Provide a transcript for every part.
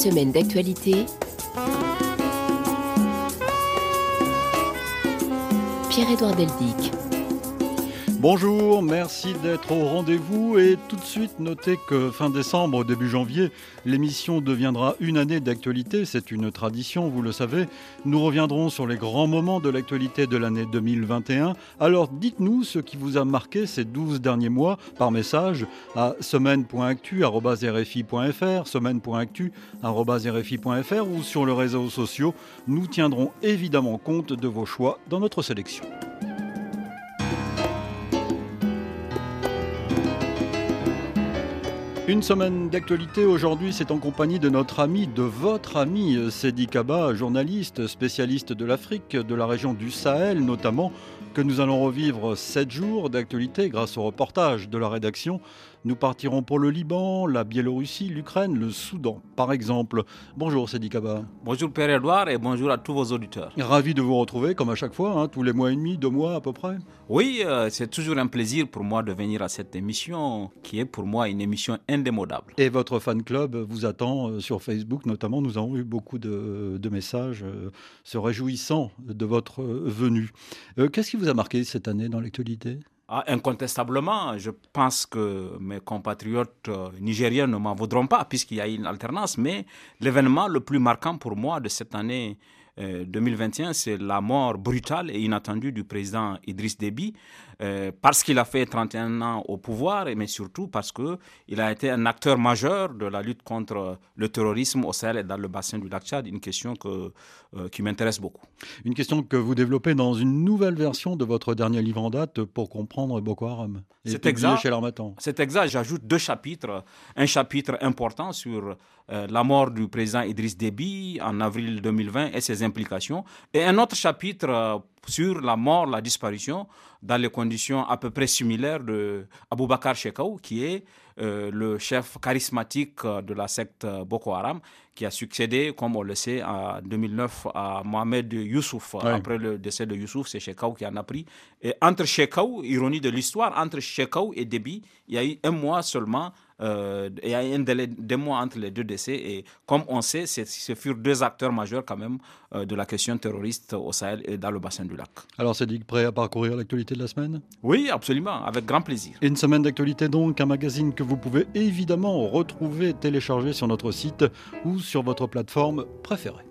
Semaine d'actualité. Pierre-Édouard Deldic. Bonjour, merci d'être au rendez-vous et tout de suite notez que fin décembre, début janvier, l'émission deviendra une année d'actualité, c'est une tradition, vous le savez. Nous reviendrons sur les grands moments de l'actualité de l'année 2021. Alors dites-nous ce qui vous a marqué ces 12 derniers mois par message à semaine.actu@rfi.fr, semaine.actu@rfi.fr ou sur les réseaux sociaux. Nous tiendrons évidemment compte de vos choix dans notre sélection. Une semaine d'actualité aujourd'hui, c'est en compagnie de notre ami, de votre ami Sedi Kaba, journaliste, spécialiste de l'Afrique, de la région du Sahel notamment, que nous allons revivre 7 jours d'actualité grâce au reportage de la rédaction nous partirons pour le Liban, la Biélorussie, l'Ukraine, le Soudan, par exemple. Bonjour Sedi Kaba. Bonjour Père Edouard et bonjour à tous vos auditeurs. Ravi de vous retrouver comme à chaque fois, hein, tous les mois et demi, deux mois à peu près. Oui, euh, c'est toujours un plaisir pour moi de venir à cette émission qui est pour moi une émission indémodable. Et votre fan club vous attend euh, sur Facebook notamment. Nous avons eu beaucoup de, messages euh, se réjouissant de votre venue. Qu'est-ce qui vous a marqué cette année dans l'actualité? Ah, incontestablement, je pense que mes compatriotes euh, nigériens ne m'en voudront pas puisqu'il y a une alternance, mais l'événement le plus marquant pour moi de cette année 2021, euh, c'est la mort brutale et inattendue du président Idriss Déby, euh, parce qu'il a fait 31 ans au pouvoir, mais surtout parce qu'il a été un acteur majeur de la lutte contre le terrorisme au Sahel et dans le bassin du lac Tchad, une question que, euh, qui m'intéresse beaucoup. Une question que vous développez dans une nouvelle version de votre dernier livre en date pour comprendre Boko Haram. C'est exact. Chez C'est exact. J'ajoute deux chapitres. Un chapitre important sur euh, la mort du président Idriss Déby en avril 2020 et ses implications, et un autre chapitre sur la mort, la disparition, dans les conditions à peu près similaires de Aboubakar Shekau, qui est euh, le chef charismatique de la secte Boko Haram, qui a succédé, comme on le sait, en 2009 à Mohamed Youssouf. Après le décès de Youssouf, c'est Shekau qui en a pris. Et entre Shekau, ironie de l'histoire, entre Shekau et Déby, il y a eu un mois seulement euh, il y a un délai de mois entre les deux décès. Et comme on sait, ce furent deux acteurs majeurs quand même euh, de la question terroriste au Sahel et dans le bassin du lac. Alors, dit prêt à parcourir l'actualité de la semaine? Oui, absolument, avec grand plaisir. Une semaine d'actualité donc, un magazine que vous pouvez évidemment retrouver, télécharger sur notre site ou sur votre plateforme préférée.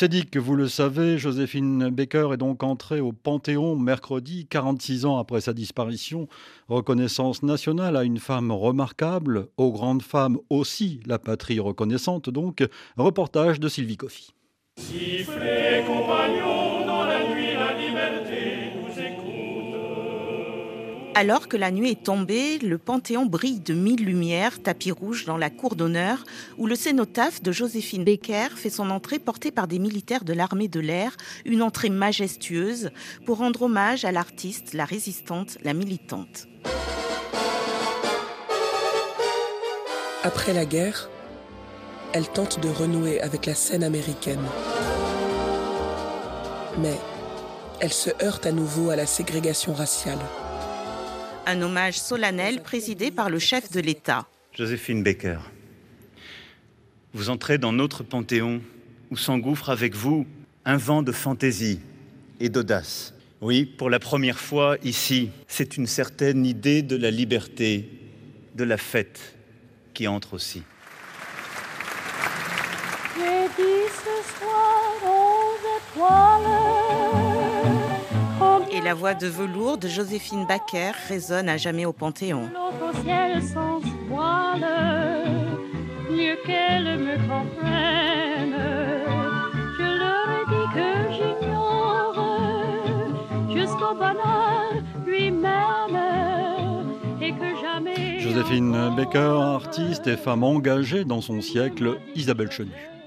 C'est dit que vous le savez, Joséphine Baker est donc entrée au Panthéon mercredi, 46 ans après sa disparition. Reconnaissance nationale à une femme remarquable, aux grandes femmes aussi, la patrie reconnaissante donc. Reportage de Sylvie Coffy. Alors que la nuit est tombée, le Panthéon brille de mille lumières, tapis rouge dans la cour d'honneur, où le cénotaphe de Joséphine Baker fait son entrée portée par des militaires de l'armée de l'air, une entrée majestueuse pour rendre hommage à l'artiste, la résistante, la militante. Après la guerre, elle tente de renouer avec la scène américaine. Mais elle se heurte à nouveau à la ségrégation raciale un hommage solennel présidé par le chef de l'État. Joséphine Baker, vous entrez dans notre panthéon où s'engouffre avec vous un vent de fantaisie et d'audace. Oui, pour la première fois ici, c'est une certaine idée de la liberté, de la fête qui entre aussi. ce soir la voix de velours de Joséphine Baker résonne à jamais au Panthéon. Joséphine Baker, artiste et femme engagée dans son siècle, Isabelle Chenu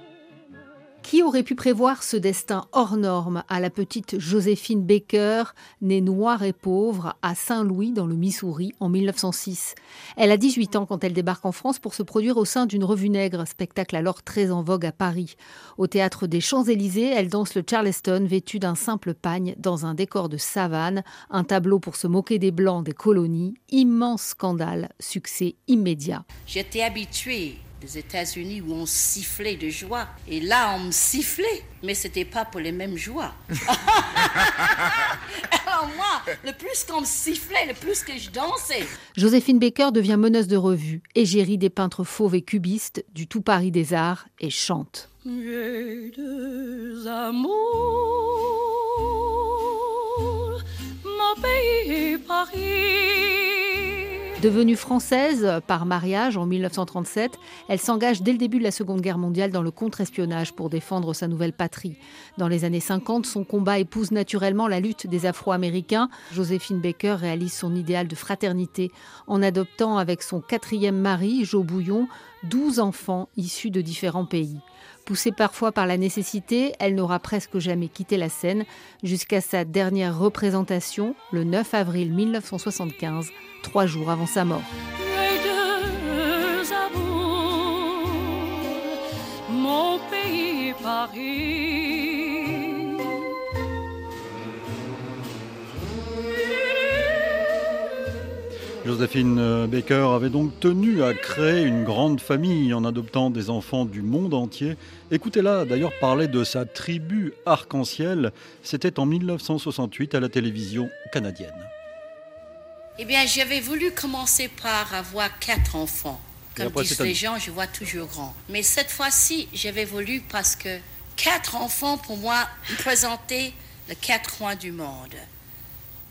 Aurait pu prévoir ce destin hors norme à la petite Joséphine Baker, née noire et pauvre à Saint-Louis dans le Missouri en 1906 Elle a 18 ans quand elle débarque en France pour se produire au sein d'une revue nègre, spectacle alors très en vogue à Paris. Au théâtre des Champs-Élysées, elle danse le Charleston vêtue d'un simple pagne dans un décor de savane, un tableau pour se moquer des blancs des colonies, immense scandale, succès immédiat. J'étais habituée des États-Unis où on sifflait de joie. Et là, on me sifflait, mais c'était pas pour les mêmes joies. Alors moi, le plus qu'on me sifflait, le plus que je dansais. Joséphine Baker devient meneuse de revue, égérie des peintres fauves et cubistes du tout Paris des arts et chante. J'ai deux amours, mon pays Paris. Devenue française par mariage en 1937, elle s'engage dès le début de la Seconde Guerre mondiale dans le contre-espionnage pour défendre sa nouvelle patrie. Dans les années 50, son combat épouse naturellement la lutte des Afro-Américains. Joséphine Baker réalise son idéal de fraternité en adoptant avec son quatrième mari, Joe Bouillon, 12 enfants issus de différents pays. Poussée parfois par la nécessité, elle n'aura presque jamais quitté la scène jusqu'à sa dernière représentation le 9 avril 1975, trois jours avant sa mort. Joséphine euh, Baker avait donc tenu à créer une grande famille en adoptant des enfants du monde entier. Écoutez-la d'ailleurs parler de sa tribu arc-en-ciel. C'était en 1968 à la télévision canadienne. Eh bien, j'avais voulu commencer par avoir quatre enfants. Comme disent les gens, je vois toujours grand. Mais cette fois-ci, j'avais voulu parce que quatre enfants, pour moi, présentaient les quatre coins du monde.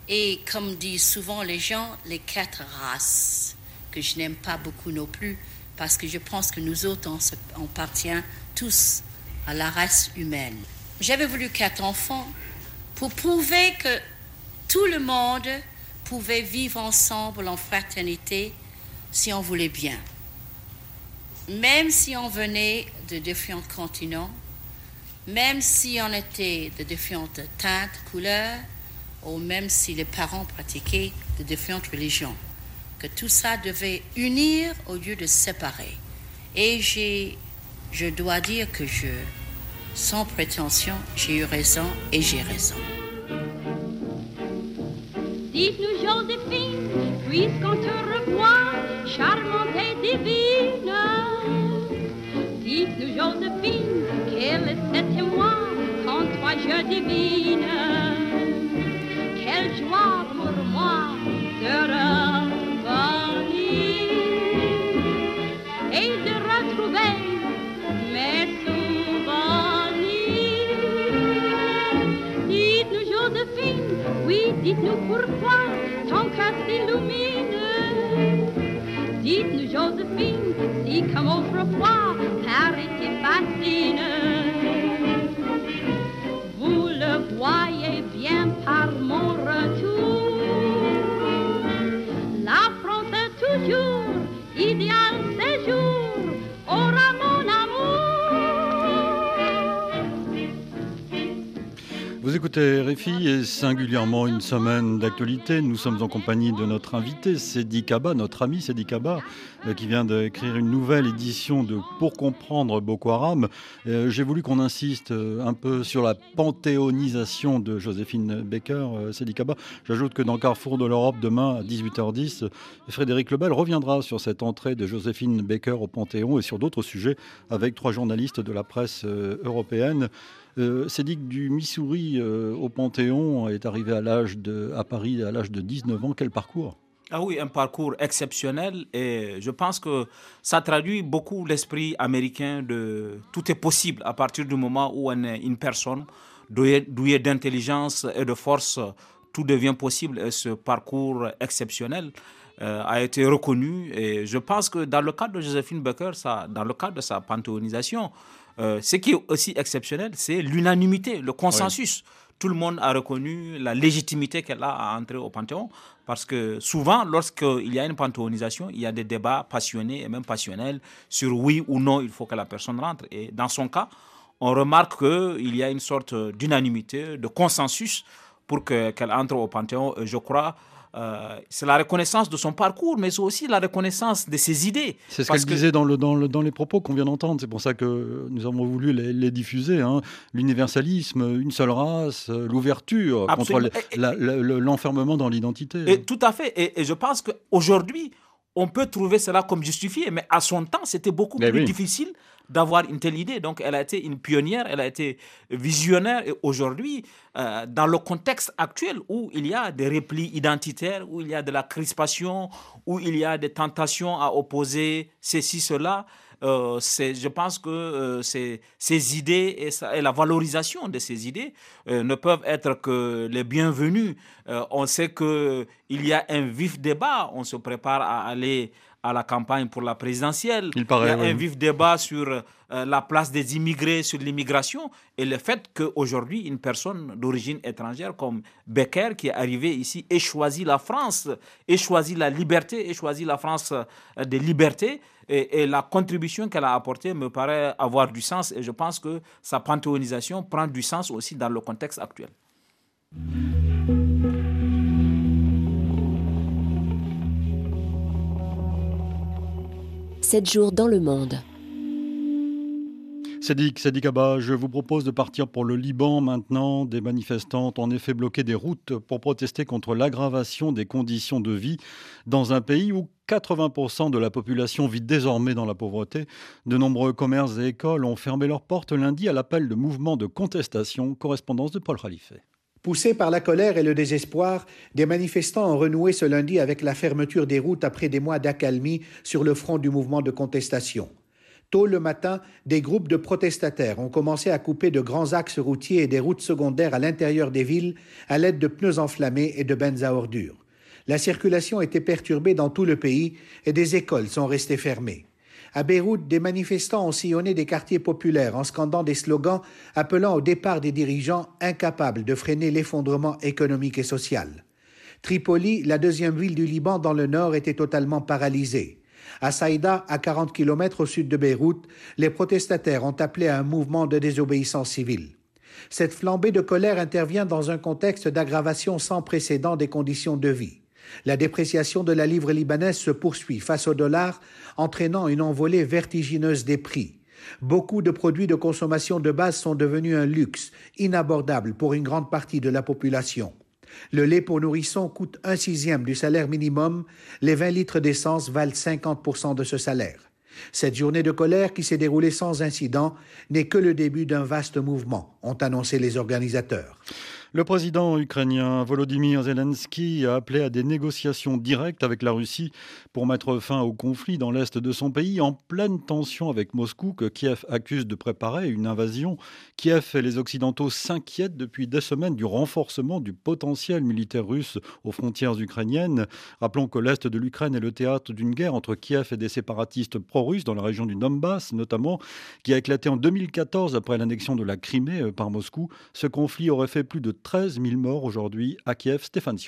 Et comme disent souvent les gens, les quatre races, que je n'aime pas beaucoup non plus, parce que je pense que nous autres, on, appartient tous à la race humaine. J'avais voulu quatre enfants pour prouver que tout le monde pouvait vivre ensemble en fraternité si on voulait bien. Même si on venait de différents continents, même si on était de différentes teintes, couleurs, ou même si les parents pratiquaient de différentes religions, que tout ça devait unir au lieu de séparer. Et j'ai, je dois dire que je, sans prétention, j'ai eu raison et j'ai raison. Dites-nous, Joséphine, puisqu'on te revoit, charmante et divine. Dites-nous, Joséphine, quel est cet moi quand toi je divine? Dites-nous, Joséphine, oui, dites-nous pourquoi ton cœur s'illumine. Dites-nous, Joséphine, si comme autrefois Paris te fascine. Écoutez Réfi et singulièrement une semaine d'actualité. Nous sommes en compagnie de notre invité, Cédric Kaba, notre ami Cédric Kaba, euh, qui vient d'écrire une nouvelle édition de Pour comprendre Boko Haram. Euh, j'ai voulu qu'on insiste euh, un peu sur la panthéonisation de Joséphine Baker, Cédric Kaba. J'ajoute que dans Carrefour de l'Europe, demain à 18h10, Frédéric Lebel reviendra sur cette entrée de Joséphine Baker au Panthéon et sur d'autres sujets avec trois journalistes de la presse européenne. Euh, du Missouri euh, au Panthéon est arrivé à, l'âge de, à Paris à l'âge de 19 ans. Quel parcours? Ah oui, un parcours exceptionnel et je pense que ça traduit beaucoup l'esprit américain de tout est possible à partir du moment où on est une personne douée d'intelligence et de force, tout devient possible et ce parcours exceptionnel euh, a été reconnu. Et je pense que dans le cadre de Josephine Baker, ça, dans le cadre de sa panthéonisation, euh, ce qui est aussi exceptionnel, c'est l'unanimité, le consensus. Tout le monde a reconnu la légitimité qu'elle a à entrer au Panthéon, parce que souvent, lorsqu'il y a une panthéonisation, il y a des débats passionnés et même passionnels sur oui ou non il faut que la personne rentre. Et dans son cas, on remarque qu'il y a une sorte d'unanimité, de consensus pour qu'elle entre au Panthéon. Je crois euh, c'est la reconnaissance de son parcours, mais c'est aussi la reconnaissance de ses idées. C'est ce qu'elle disait dans, le, dans, le, dans, les propos qu'on vient d'entendre. C'est pour ça que nous avons voulu les, diffuser. Hein. L'universalisme, une seule race, l'ouverture contre l'enfermement dans l'identité. Et tout à fait. Et, et je pense qu'aujourd'hui, on peut trouver cela comme justifié, mais à son temps, c'était beaucoup plus difficile d'avoir une telle idée. Donc, elle a été une pionnière, elle a été visionnaire. Et aujourd'hui, euh, dans le contexte actuel où il y a des replis identitaires, où il y a de la crispation, où il y a des tentations à opposer ceci, cela, je pense que euh, ces, idées et, et, la valorisation de ces idées euh, ne peuvent être que les bienvenus. on sait qu'il y a un vif débat, on se prépare à aller à la campagne pour la présidentielle. Il, paraît, y a un vif débat sur euh, la place des immigrés, sur l'immigration, et le fait qu'aujourd'hui, une personne d'origine étrangère comme Becker, qui est arrivé ici, ait choisi la France, ait choisi la liberté, ait choisi la France euh, des libertés, et, la contribution qu'elle a apportée me paraît avoir du sens, et je pense que sa panthéonisation prend du sens aussi dans le contexte actuel. 7 jours dans le monde. Sadik, Sadik Abba, je vous propose de partir pour le Liban maintenant. Des manifestants ont en effet bloqué des routes pour protester contre l'aggravation des conditions de vie dans un pays où 80% de la population vit désormais dans la pauvreté. De nombreux commerces et écoles ont fermé leurs portes lundi à l'appel de mouvements de contestation. Correspondance de Paul Khalife. Poussés par la colère et le désespoir, des manifestants ont renoué ce lundi avec la fermeture des routes après des mois d'accalmie sur le front du mouvement de contestation. Tôt le matin, des groupes de protestataires ont commencé à couper de grands axes routiers et des routes secondaires à l'intérieur des villes à l'aide de pneus enflammés et de bennes à ordures. La circulation était perturbée dans tout le pays et des écoles sont restées fermées. À Beyrouth, des manifestants ont sillonné des quartiers populaires en scandant des slogans appelant au départ des dirigeants incapables de freiner l'effondrement économique et social. Tripoli, la deuxième ville du Liban dans le nord, était totalement paralysée. À Saïda, à 40 km au sud de Beyrouth, les protestataires ont appelé à un mouvement de désobéissance civile. Cette flambée de colère intervient dans un contexte d'aggravation sans précédent des conditions de vie. La dépréciation de la livre libanaise se poursuit face au dollar, entraînant une envolée vertigineuse des prix. Beaucoup de produits de consommation de base sont devenus un luxe, inabordable pour une grande partie de la population. Le lait pour nourrissons coûte un sixième du salaire minimum, les 20 litres d'essence valent 50% de ce salaire. Cette journée de colère qui s'est déroulée sans incident n'est que le début d'un vaste mouvement, ont annoncé les organisateurs. Le président ukrainien Volodymyr Zelensky a appelé à des négociations directes avec la Russie pour mettre fin au conflit dans l'est de son pays en pleine tension avec Moscou que Kiev accuse de préparer une invasion. Kiev et les Occidentaux s'inquiètent depuis des semaines du renforcement du potentiel militaire russe aux frontières ukrainiennes. Rappelons que l'est de l'Ukraine est le théâtre d'une guerre entre Kiev et des séparatistes pro-russes dans la région du Donbass notamment, qui a éclaté en 2014 après l'annexion de la Crimée euh, par Moscou. Ce conflit aurait fait plus de 13 000 morts aujourd'hui à Kiev. Stéphane.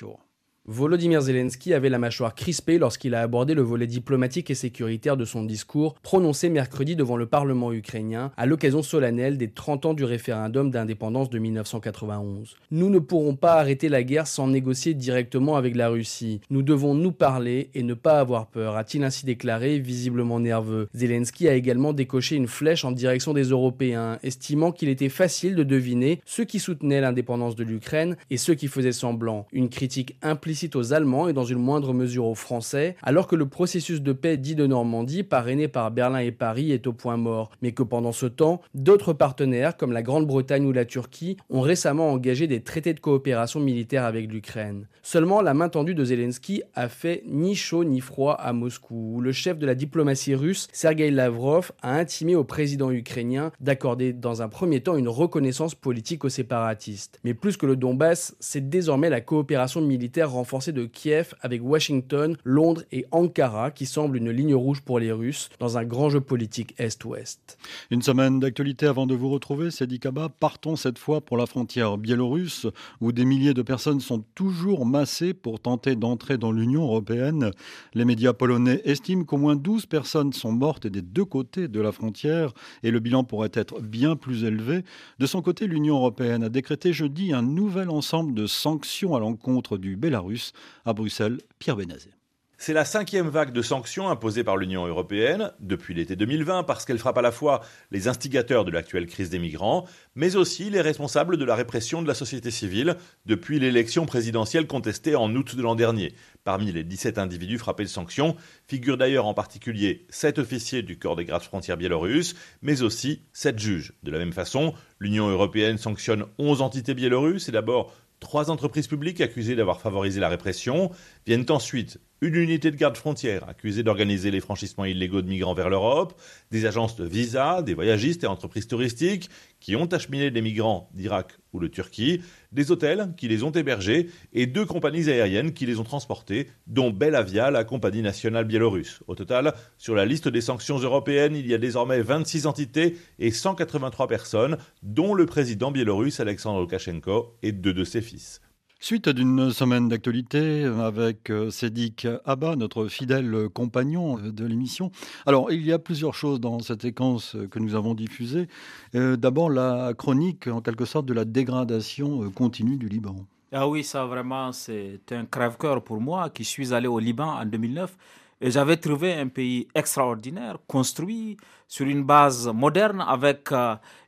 Volodymyr Zelensky avait la mâchoire crispée lorsqu'il a abordé le volet diplomatique et sécuritaire de son discours prononcé mercredi devant le Parlement ukrainien à l'occasion solennelle des 30 ans du référendum d'indépendance de 1991. Nous ne pourrons pas arrêter la guerre sans négocier directement avec la Russie. Nous devons nous parler et ne pas avoir peur, a-t-il ainsi déclaré, visiblement nerveux. Zelensky a également décoché une flèche en direction des Européens, estimant qu'il était facile de deviner ceux qui soutenaient l'indépendance de l'Ukraine et ceux qui faisaient semblant. Une critique implicite aux Allemands et dans une moindre mesure aux Français, alors que le processus de paix dit de Normandie, parrainé par Berlin et Paris, est au point mort, mais que pendant ce temps, d'autres partenaires, comme la Grande-Bretagne ou la Turquie, ont récemment engagé des traités de coopération militaire avec l'Ukraine. Seulement, la main tendue de Zelensky a fait ni chaud ni froid à Moscou, où le chef de la diplomatie russe, Sergei Lavrov, a intimé au président ukrainien d'accorder dans un premier temps une reconnaissance politique aux séparatistes. Mais plus que le Donbass, c'est désormais la coopération militaire renforcée de Kiev avec Washington, Londres et Ankara qui semble une ligne rouge pour les Russes dans un grand jeu politique Est-Ouest. Une semaine d'actualité avant de vous retrouver, Sedi Kaba. Partons cette fois pour la frontière biélorusse où des milliers de personnes sont toujours massées pour tenter d'entrer dans l'Union européenne. Les médias polonais estiment qu'au moins 12 personnes sont mortes des deux côtés de la frontière et le bilan pourrait être bien plus élevé. De son côté, l'Union européenne a décrété jeudi un nouvel ensemble de sanctions à l'encontre du Bélarus. C'est la cinquième vague de sanctions imposées par l'Union européenne depuis l'été 2020 parce qu'elle frappe à la fois les instigateurs de l'actuelle crise des migrants, mais aussi les responsables de la répression de la société civile depuis l'élection présidentielle contestée en août de l'an dernier. Parmi les 17 individus frappés de sanctions figurent d'ailleurs en particulier 7 officiers du corps des gardes frontières biélorusses, mais aussi 7 juges. De la même façon, l'Union européenne sanctionne 11 entités biélorusses et d'abord Trois entreprises publiques accusées d'avoir favorisé la répression viennent ensuite une unité de garde frontière accusée d'organiser les franchissements illégaux de migrants vers l'Europe, des agences de visa, des voyagistes et entreprises touristiques qui ont acheminé des migrants d'Irak ou de Turquie, des hôtels qui les ont hébergés et deux compagnies aériennes qui les ont transportés, dont Belavia, la compagnie nationale biélorusse. Au total, sur la liste des sanctions européennes, il y a désormais 26 entités et 183 personnes, dont le président biélorusse Alexandre Loukachenko et deux de ses fils. Suite d'une semaine d'actualité avec euh, Sédic Abba, notre fidèle compagnon euh, de l'émission. Alors, il y a plusieurs choses dans cette séquence que nous avons diffusée. Euh, d'abord, la chronique, en quelque sorte, de la dégradation continue du Liban. Ah oui, ça vraiment, c'est un crève-cœur pour moi qui suis allé au Liban en 2009. Et j'avais trouvé un pays extraordinaire, construit sur une base moderne avec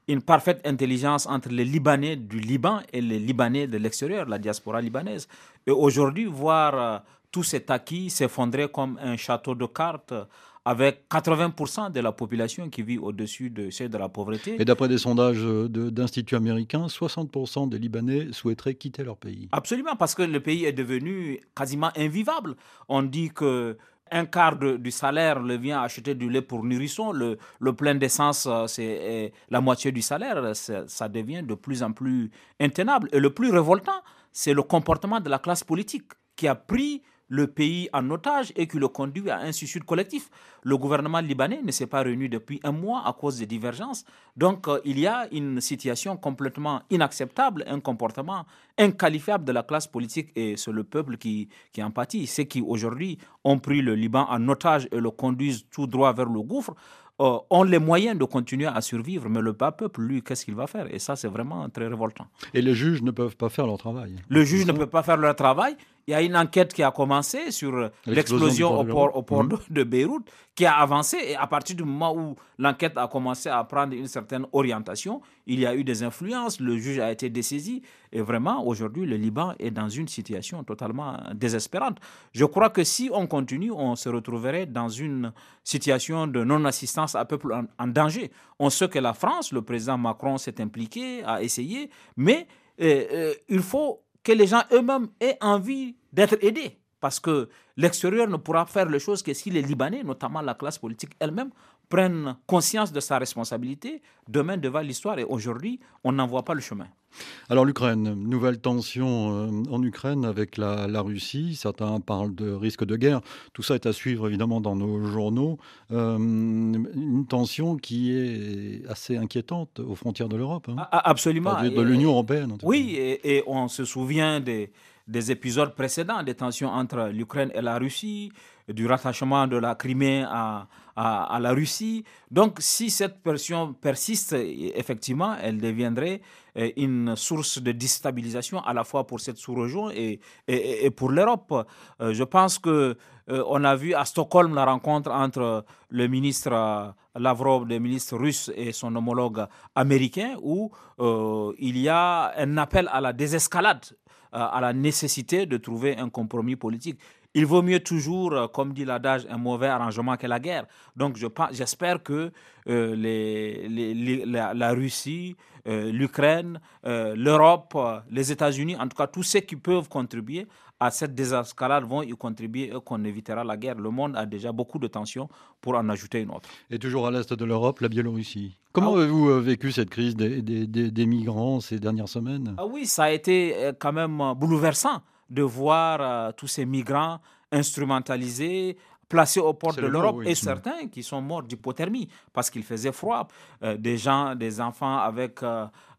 une parfaite intelligence entre les Libanais du Liban et les Libanais de l'extérieur, la diaspora libanaise. Et aujourd'hui, voir euh, tout cet acquis s'effondrer comme un château de cartes avec 80% de la population qui vit au-dessus de celle de la pauvreté. Et d'après des sondages d'instituts américains, 60% des Libanais souhaiteraient quitter leur pays. Absolument, parce que le pays est devenu quasiment invivable. On dit que un quart du salaire le vient acheter du lait pour nourrisson, le, le plein d'essence, euh, c'est la moitié du salaire, ça devient de plus en plus intenable. Et le plus révoltant, c'est le comportement de la classe politique qui a pris le pays en otage et qui le conduit à un suicide collectif. Le gouvernement libanais ne s'est pas réuni depuis un mois à cause des divergences. Donc euh, il y a une situation complètement inacceptable, un comportement inqualifiable de la classe politique et c'est le peuple qui, qui en pâtit. Ceux qui aujourd'hui ont pris le Liban en otage et le conduisent tout droit vers le gouffre euh, ont les moyens de continuer à survivre, mais le bas peuple, lui, qu'est-ce qu'il va faire? Et ça, c'est vraiment très révoltant. Et les juges ne peuvent pas faire leur travail. Le juge ne peut pas faire leur travail. Il y a une enquête qui a commencé sur l'explosion au port, au port mhm. de, Beyrouth, qui a avancé. Et à partir du moment où l'enquête a commencé à prendre une certaine orientation, il y a eu des influences, le juge a été dessaisi. Et vraiment, aujourd'hui, le Liban est dans une situation totalement désespérante. Je crois que si on continue, on se retrouverait dans une situation de non-assistance à peuple en, danger. On sait que la France, le président Macron s'est impliqué, a essayé, mais euh, euh, il faut que les gens eux-mêmes aient envie d'être aidés. Parce que l'extérieur ne pourra faire les choses que si les Libanais, notamment la classe politique elle-même, prennent conscience de sa responsabilité demain devant l'histoire. Et aujourd'hui, on n'en voit pas le chemin. Alors l'Ukraine, nouvelle tension euh, en Ukraine avec la, Russie. Certains parlent de risque de guerre. Tout ça est à suivre évidemment dans nos journaux. Euh, une tension qui est assez inquiétante aux frontières de l'Europe. Hein. Absolument. de, l'Union européenne. oui, et, on se souvient des, des épisodes précédents, des tensions entre l'Ukraine et la Russie, du rattachement de la Crimée à, à, la Russie. Donc, si cette pression persiste, effectivement, elle deviendrait euh, une source de déstabilisation à la fois pour cette sous-région et, pour l'Europe. Euh, je pense que euh, on a vu à Stockholm la rencontre entre le ministre Lavrov, le ministre russe, et son homologue américain, où il y a un appel à la désescalade à la nécessité de trouver un compromis politique. Il vaut mieux toujours, euh, comme dit l'adage, un mauvais arrangement que la guerre. Donc j'espère que euh, les, la, Russie, euh, l'Ukraine, l'Europe, les États-Unis, en tout cas tous ceux qui peuvent contribuer à cette désescalade vont y contribuer et qu'on évitera la guerre. Le monde a déjà beaucoup de tensions pour en ajouter une autre. Et toujours à l'est de l'Europe, la Biélorussie. Comment ah avez-vous euh, vécu cette crise des, des, migrants ces dernières semaines? Ah Oui, ça a été euh, quand même bouleversant de voir tous ces migrants instrumentalisés, placés aux portes de l'Europe et certains qui sont morts d'hypothermie parce qu'il faisait froid. des gens, des enfants avec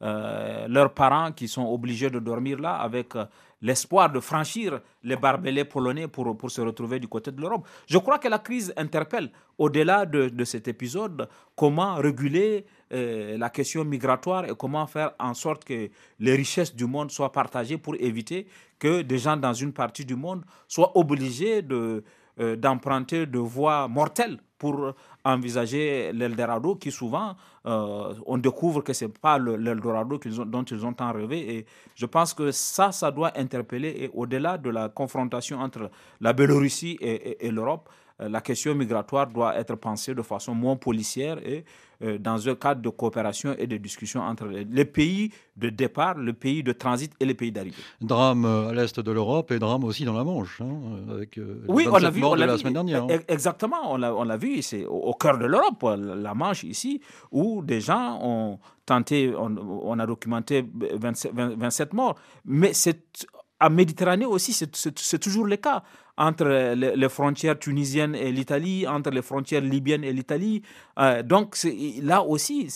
leurs parents qui sont obligés de dormir là avec l'espoir de franchir les barbelés polonais pour, pour se retrouver du côté de l'Europe. Je crois que la crise interpelle, au-delà de, de cet épisode, comment réguler euh, la question migratoire et comment faire en sorte que les richesses du monde soient partagées pour éviter que des gens dans une partie du monde soient obligés de, euh, d'emprunter de voies mortelles pour envisager l'Eldorado qui souvent euh, on découvre que c'est pas l'Eldorado dont ils ont tant rêvé. Et je pense que ça ça doit interpeller. Et au-delà de la confrontation entre la Biélorussie et l'Europe la question migratoire doit être pensée de façon moins policière et euh, dans un cadre de coopération et de discussion entre les pays de départ, le pays de transit et les pays d'arrivée. Drame euh, à l'est de l'Europe et drame aussi dans la Manche, hein, avec oui, on l'a vu, on la semaine dernière. Hein. Exactement, on l'a vu, c'est au, cœur de l'Europe, la Manche ici, où des gens ont tenté, on, a documenté 27, 27 morts, mais c'est en Méditerranée aussi, c'est toujours le cas entre les, frontières tunisiennes et l'Italie, entre les frontières libyennes et l'Italie. Euh, donc là aussi,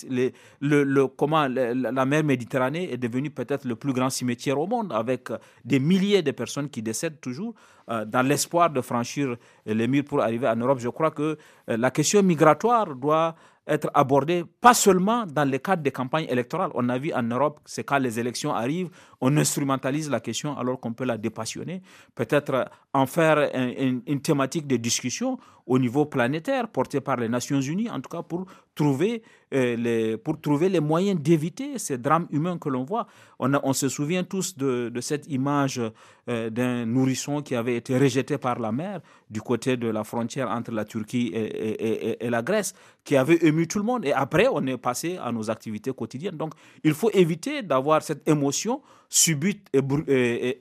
le, comment, la mer Méditerranée est devenue peut-être le plus grand cimetière au monde, avec des milliers de personnes qui décèdent toujours euh, dans l'espoir de franchir les murs pour arriver en Europe. Je crois que euh, la question migratoire doit être abordée pas seulement dans le cadre des campagnes électorales. On a vu en Europe, c'est quand les élections arrivent, on instrumentalise la question alors qu'on peut la dépassionner. Peut-être en faire une thématique de discussion au niveau planétaire, portée par les Nations Unies, en tout cas pour trouver, euh, les, pour trouver les moyens d'éviter ces drames humains que l'on voit. On, se souvient tous de, cette image euh, d'un nourrisson qui avait été rejeté par la mer du côté de la frontière entre la Turquie et, et, la Grèce, qui avait ému tout le monde. Et après, on est passé à nos activités quotidiennes. Donc, il faut éviter d'avoir cette émotion subite et,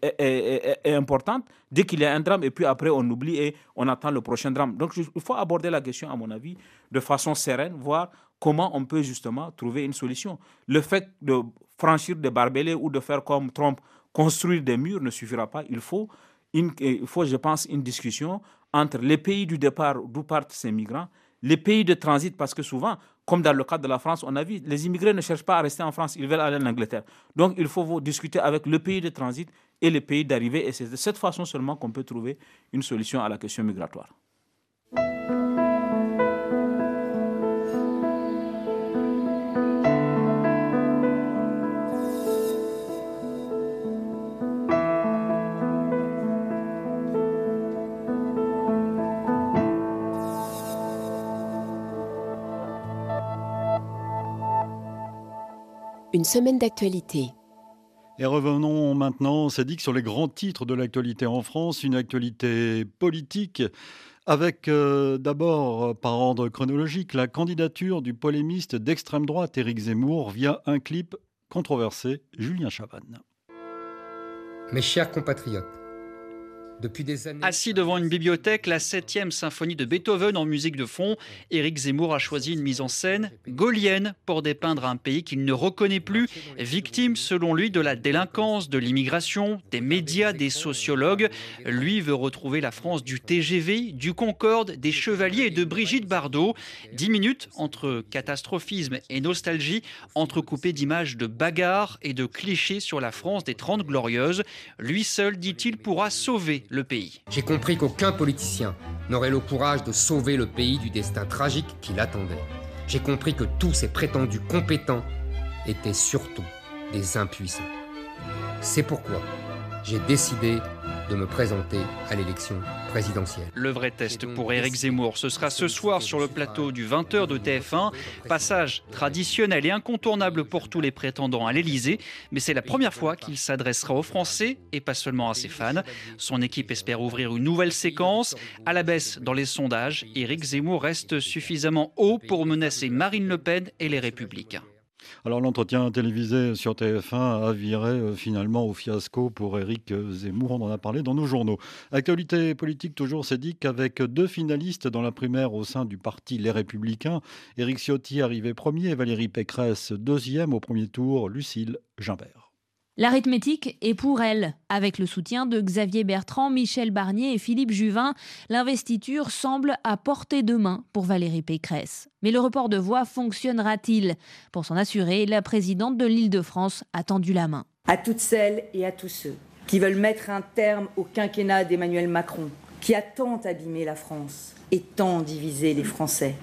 importante dès qu'il y a un drame et puis après on oublie et on attend le prochain drame. Donc il faut aborder la question, à mon avis, de façon sereine, voir comment on peut justement trouver une solution. Le fait de franchir des barbelés ou de faire comme Trump, construire des murs ne suffira pas. Il faut, il faut je pense, une discussion entre les pays du départ d'où partent ces migrants les pays de transit, parce que souvent, comme dans le cas de la France, on a vu, les immigrés ne cherchent pas à rester en France, ils veulent aller en Angleterre. Donc, il faut discuter avec le pays de transit et les pays d'arrivée, et c'est de cette façon seulement qu'on peut trouver une solution à la question migratoire. Une semaine d'actualité. Et revenons maintenant, c'est dit sur les grands titres de l'actualité en France, une actualité politique avec euh, d'abord, par ordre chronologique, la candidature du polémiste d'extrême droite Éric Zemmour via un clip controversé, Julien Chavannes. Mes chers compatriotes, Assis devant une bibliothèque, la 7e symphonie de Beethoven en musique de fond, Éric Zemmour a choisi une mise en scène gaulienne pour dépeindre un pays qu'il ne reconnaît plus, victime selon lui de la délinquance, de l'immigration, des médias, des sociologues. Lui veut retrouver la France du TGV, du Concorde, des Chevaliers et de Brigitte Bardot. Dix minutes entre catastrophisme et nostalgie, entrecoupées d'images de bagarres et de clichés sur la France des Trente Glorieuses. Lui seul, dit-il, pourra sauver le pays. J'ai compris qu'aucun politicien n'aurait le courage de sauver le pays du destin tragique qui l'attendait. J'ai compris que tous ces prétendus compétents étaient surtout des impuissants. C'est pourquoi j'ai décidé de me présenter à l'élection présidentielle. Le vrai test pour Éric Zemmour, ce sera ce soir sur le plateau du 20h de TF1. Passage traditionnel et incontournable pour tous les prétendants à l'Élysée, mais c'est la première fois qu'il s'adressera aux Français et pas seulement à ses fans. Son équipe espère ouvrir une nouvelle séquence. À la baisse dans les sondages, Éric Zemmour reste suffisamment haut pour menacer Marine Le Pen et les Républicains. Alors l'entretien télévisé sur TF1 a viré euh, finalement au fiasco pour Éric Zemmour, on en a parlé dans nos journaux. Actualité politique toujours, c'est dit qu'avec deux finalistes dans la primaire au sein du parti Les Républicains, Éric Ciotti arrivé premier, Valérie Pécresse deuxième au premier tour, Lucille Gimbert. L'arithmétique est pour elle. Avec le soutien de Xavier Bertrand, Michel Barnier et Philippe Juvin, l'investiture semble à portée de main pour Valérie Pécresse. Mais le report de voix fonctionnera-t-il? Pour s'en assurer, la présidente de l'Île-de-France a tendu la main. À toutes celles et à tous ceux qui veulent mettre un terme au quinquennat d'Emmanuel Macron, qui a tant abîmé la France et tant divisé les Français.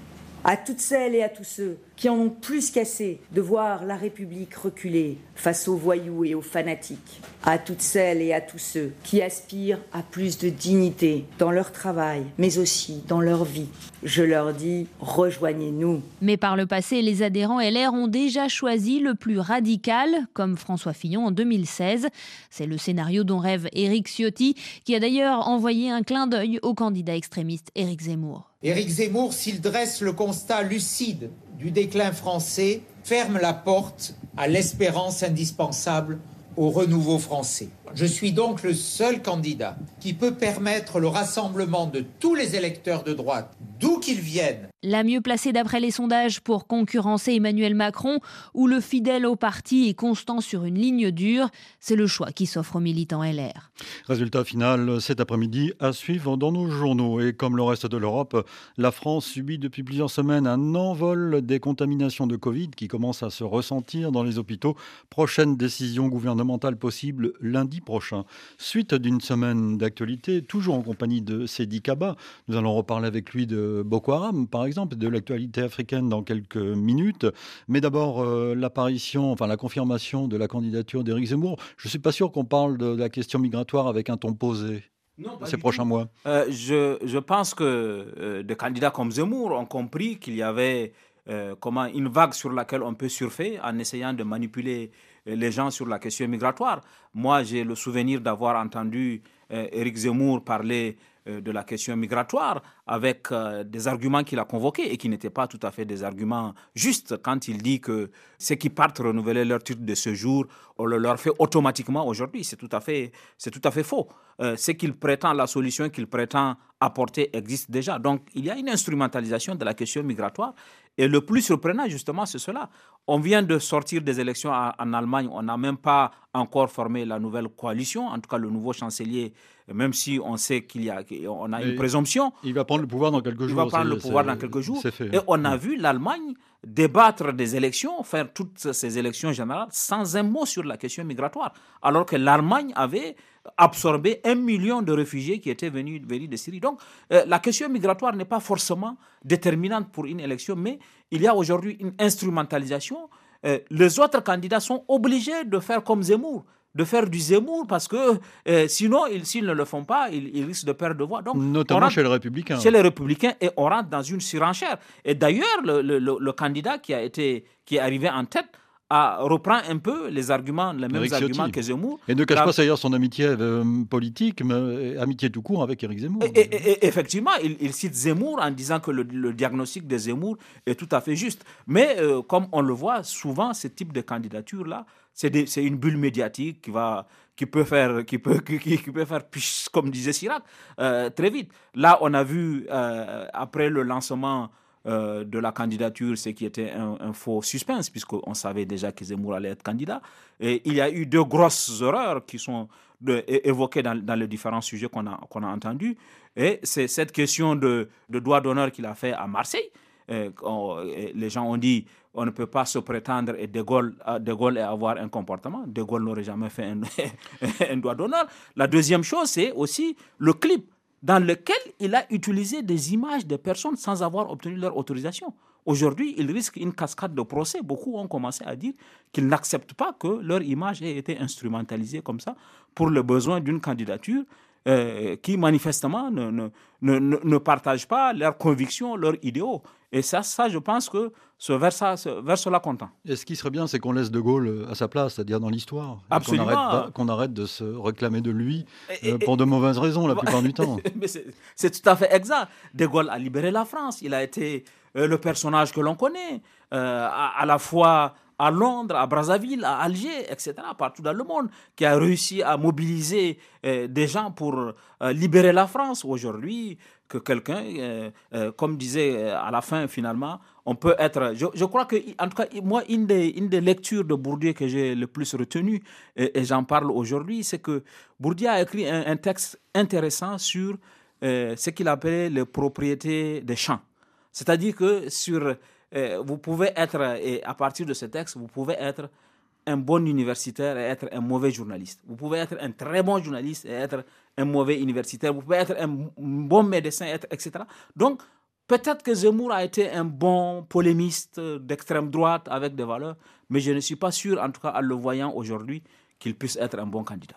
À toutes celles et à tous ceux qui en ont plus qu'assez de voir la République reculer face aux voyous et aux fanatiques, à toutes celles et à tous ceux qui aspirent à plus de dignité dans leur travail, mais aussi dans leur vie. Je leur dis, rejoignez-nous. Mais par le passé, les adhérents LR ont déjà choisi le plus radical, comme François Fillon en 2016. C'est le scénario dont rêve Éric Ciotti, qui a d'ailleurs envoyé un clin d'œil au candidat extrémiste Éric Zemmour. Éric Zemmour, s'il dresse le constat lucide du déclin français ferme la porte à l'espérance indispensable au renouveau français. Je suis donc le seul candidat qui peut permettre le rassemblement de tous les électeurs de droite, d'où qu'ils viennent. La mieux placée d'après les sondages pour concurrencer Emmanuel Macron, ou le fidèle au parti et constant sur une ligne dure, c'est le choix qui s'offre aux militants LR. Résultat final cet après-midi à suivre dans nos journaux. Et comme le reste de l'Europe, la France subit depuis plusieurs semaines un envol des contaminations de Covid qui commence à se ressentir dans les hôpitaux. Prochaine décision gouvernementale possible lundi prochain. Suite d'une semaine d'actualité, toujours en compagnie de Sedi Kaba. Nous allons reparler avec lui de Boko Haram, par exemple, de l'actualité africaine dans quelques minutes. Mais d'abord, euh, l'apparition, enfin la confirmation de la candidature d'Éric Zemmour. Je ne suis pas sûr qu'on parle de la question migratoire avec un ton posé. ces prochains mois euh, je, je, pense que euh, des candidats comme Zemmour ont compris qu'il y avait comment, une vague sur laquelle on peut surfer en essayant de manipuler les gens sur la question migratoire. Moi, j'ai le souvenir d'avoir entendu euh, Éric Zemmour parler euh, de la question migratoire avec euh, des arguments qu'il a convoqués et qui n'étaient pas tout à fait des arguments justes quand il dit que ceux qui partent renouveler leur titre de séjour, on le leur fait automatiquement aujourd'hui. C'est tout à fait, c'est tout à fait faux. ce qu'il prétend, la solution qu'il prétend apporter existe déjà. Donc il y a une instrumentalisation de la question migratoire et le plus surprenant, justement, c'est cela. On vient de sortir des élections en Allemagne. On n'a même pas encore formé la nouvelle coalition, en tout cas le nouveau chancelier, même si on sait qu'il y a, on a une présomption. Il va prendre le pouvoir dans quelques jours. Il va prendre le pouvoir dans quelques jours. Et on a vu l'Allemagne débattre des élections, faire toutes ces élections générales sans un mot sur la question migratoire, alors que l'Allemagne avait absorbé un million de réfugiés qui étaient venus, venus de Syrie. Donc, euh, la question migratoire n'est pas forcément déterminante pour une élection, mais il y a aujourd'hui une instrumentalisation. Euh, les autres candidats sont obligés de faire comme Zemmour de faire du Zemmour parce que euh, sinon, s'ils ne le font pas, ils, risquent de perdre de voix. Donc, Notamment chez les Républicains. Chez les Républicains, et on rentre dans une surenchère. Et d'ailleurs, le, le, candidat qui, a été, qui est arrivé en tête reprend un peu les arguments, les mêmes arguments que Zemmour. Et ne cache pas d'ailleurs son amitié euh, politique, mais euh, amitié tout court avec Éric Zemmour. Et, effectivement, il, cite Zemmour en disant que le, diagnostic de Zemmour est tout à fait juste. Mais euh, comme on le voit souvent, ce type de candidature-là, c'est une bulle médiatique qui va qui peut faire qui peut qui, peut faire comme disait Chirac très vite. Là, on a vu après le lancement euh, de la candidature, ce qui était un, faux suspense, puisqu'on savait déjà que Zemmour allait être candidat. Et il y a eu deux grosses erreurs qui sont évoquées dans, les différents sujets qu'on a, entendus. Et c'est cette question de, de droit d'honneur qu'il a fait à Marseille. les gens ont dit on ne peut pas se prétendre et De Gaulle, et avoir un comportement. De Gaulle n'aurait jamais fait un, un droit d'honneur. La deuxième chose, c'est aussi le clip dans lequel il a utilisé des images de personnes sans avoir obtenu leur autorisation. Aujourd'hui, il risque une cascade de procès. Beaucoup ont commencé à dire qu'ils n'acceptent pas que leur image ait été instrumentalisée comme ça pour le besoin d'une candidature euh, qui manifestement ne, ne, ne, ne, partagent pas leurs convictions, leurs idéaux. Et ça, ça je pense que ce vers, ça, vers cela content. Et ce qui serait bien, c'est qu'on laisse De Gaulle euh, à sa place, c'est-à-dire dans l'histoire. Absolument. Qu'on arrête, de se réclamer de lui euh, pour de mauvaises raisons la plupart du temps. c'est tout à fait exact. De Gaulle a libéré la France. Il a été le personnage que l'on connaît, à, à, la fois à Londres, à Brazzaville, à Alger, etc., partout dans le monde, qui a réussi à mobiliser euh, des gens pour euh, libérer la France. Aujourd'hui, que quelqu'un, euh, comme disait à la fin finalement, on peut être. Je, crois que, en tout cas, moi, une des, lectures de Bourdieu que j'ai le plus retenu, et, j'en parle aujourd'hui, c'est que Bourdieu a écrit un, texte intéressant sur ce qu'il appelait les propriétés des champs. C'est-à-dire que sur euh, vous pouvez être, et à partir de ce texte, vous pouvez être un bon universitaire et être un mauvais journaliste. Vous pouvez être un très bon journaliste et être un mauvais universitaire. Vous pouvez être un bon médecin, etc. Donc, peut-être que Zemmour a été un bon polémiste d'extrême droite avec des valeurs, mais je ne suis pas sûr, en tout cas en le voyant aujourd'hui, qu'il puisse être un bon candidat.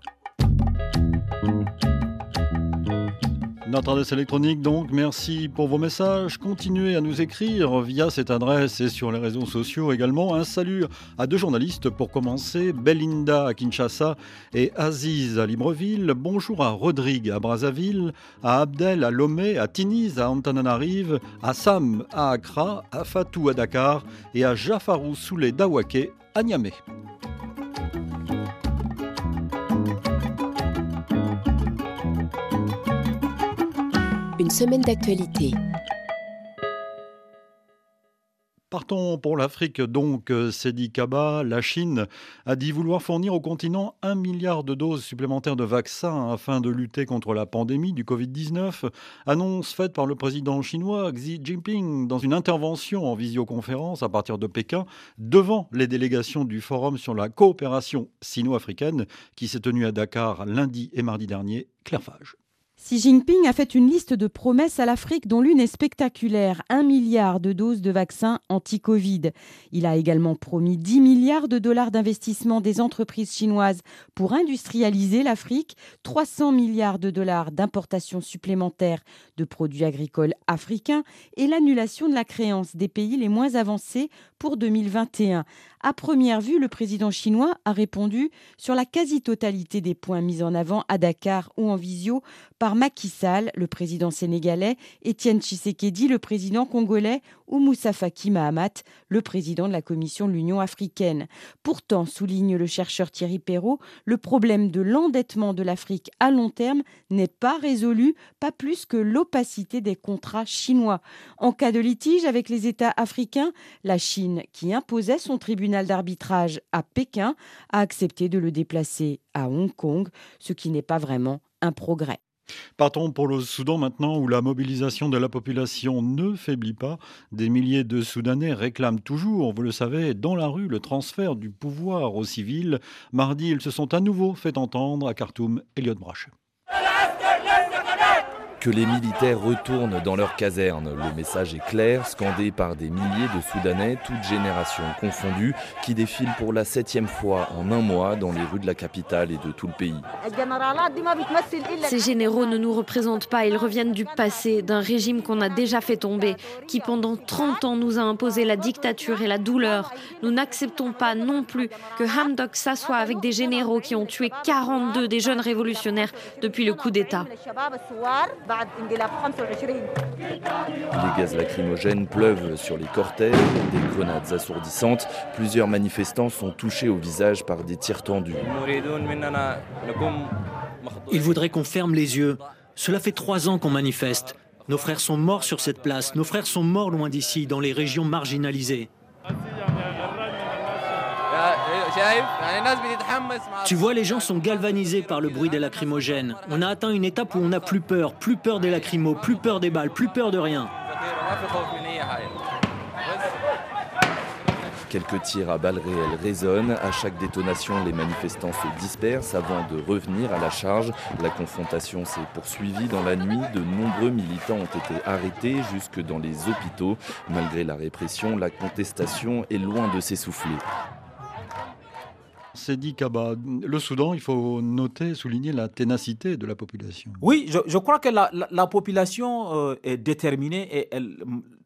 Notre adresse électronique donc, merci pour vos messages. Continuez à nous écrire via cette adresse et sur les réseaux sociaux également. Un salut à deux journalistes pour commencer, Belinda à Kinshasa et Aziz à Libreville. Bonjour à Rodrigue à Brazzaville, à Abdel à Lomé, à Tiniz à Antananarive, à Sam à Accra, à Fatou à Dakar et à Jafarou Soulé d'Awake à Niamey. Semaine d'actualité. Partons pour l'Afrique donc, Sedi Kaba, la Chine a dit vouloir fournir au continent un milliard de doses supplémentaires de vaccins afin de lutter contre la pandémie du Covid-19. Annonce faite par le président chinois Xi Jinping dans une intervention en visioconférence à partir de Pékin devant les délégations du Forum sur la coopération sino-africaine qui s'est tenu à Dakar lundi et mardi dernier. Claire Xi Jinping a fait une liste de promesses à l'Afrique dont l'une est spectaculaire, un milliard de doses de vaccins anti-Covid. Il a également promis 10 milliards de dollars d'investissement des entreprises chinoises pour industrialiser l'Afrique, 300 milliards de dollars d'importations supplémentaires de produits agricoles africains et l'annulation de la créance des pays les moins avancés pour 2021. À première vue, le président chinois a répondu sur la quasi-totalité des points mis en avant à Dakar ou en visio par Macky Sall, le président sénégalais, Étienne Tshisekedi, le président congolais, ou Moussa Faki Mahamat, le président de la Commission de l'Union africaine. Pourtant, souligne le chercheur Thierry Perrault, le problème de l'endettement de l'Afrique à long terme n'est pas résolu, pas plus que l'opacité des contrats chinois. En cas de litige avec les États africains, la Chine, qui imposait son tribunal d'arbitrage à Pékin, a accepté de le déplacer à Hong Kong, ce qui n'est pas vraiment un progrès. Partons pour le Soudan maintenant, où la mobilisation de la population ne faiblit pas. Des milliers de Soudanais réclament toujours, vous le savez, dans la rue le transfert du pouvoir aux civils. Mardi, ils se sont à nouveau fait entendre à Khartoum. Elliot Brach que les militaires retournent dans leurs casernes. Le message est clair, scandé par des milliers de Soudanais, toutes générations confondues, qui défilent pour la septième fois en un mois dans les rues de la capitale et de tout le pays. Ces généraux ne nous représentent pas, ils reviennent du passé, d'un régime qu'on a déjà fait tomber, qui pendant 30 ans nous a imposé la dictature et la douleur. Nous n'acceptons pas non plus que Hamdok s'assoie avec des généraux qui ont tué 42 des jeunes révolutionnaires depuis le coup d'État. Les gaz lacrymogènes pleuvent sur les cortèges, des grenades assourdissantes. Plusieurs manifestants sont touchés au visage par des tirs tendus. Ils voudraient qu'on ferme les yeux. Cela fait trois ans qu'on manifeste. Nos frères sont morts sur cette place. Nos frères sont morts loin d'ici, dans les régions marginalisées. Tu vois, les gens sont galvanisés par le bruit des lacrymogènes. On a atteint une étape où on n'a plus peur, plus peur des lacrymos, plus peur des balles, plus peur de rien. Quelques tirs à balles réelles résonnent. À chaque détonation, les manifestants se dispersent avant de revenir à la charge. La confrontation s'est poursuivie dans la nuit. De nombreux militants ont été arrêtés jusque dans les hôpitaux. Malgré la répression, la contestation est loin de s'essouffler. C'est dit Kaba. Le Soudan, il faut noter, souligner la ténacité de la population. Oui, je, crois que la, population euh, est déterminée et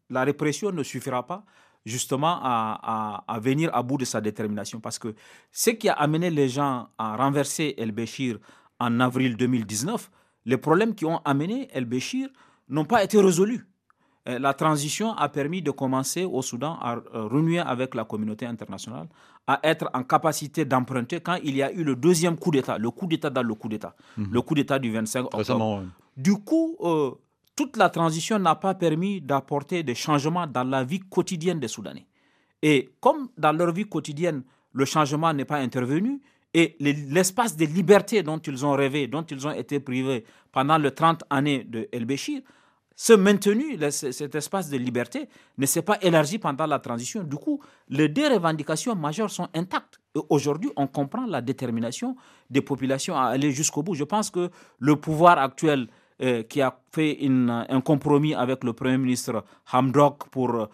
la répression ne suffira pas justement à, venir à bout de sa détermination. Parce que ce qui a amené les gens à renverser El-Béchir en avril 2019, les problèmes qui ont amené El-Béchir n'ont pas été résolus. Euh, la transition a permis de commencer au Soudan à euh, renouer avec la communauté internationale, à être en capacité d'emprunter quand il y a eu le deuxième coup d'État, le coup d'État dans le coup d'État, mhm. le coup d'État du 25 octobre. Du coup, euh, toute la transition n'a pas permis d'apporter des changements dans la vie quotidienne des Soudanais. Et comme dans leur vie quotidienne, le changement n'est pas intervenu, et l'espace de liberté dont ils ont rêvé, dont ils ont été privés pendant les 30 années de El-Béchir, ce maintenu, cet espace de liberté, ne s'est pas élargi pendant la transition. Du coup, les deux revendications majeures sont intactes. Aujourd'hui, on comprend la détermination des populations à aller jusqu'au bout. Je pense que le pouvoir actuel euh, qui a fait un compromis avec le Premier ministre Hamdok pour euh,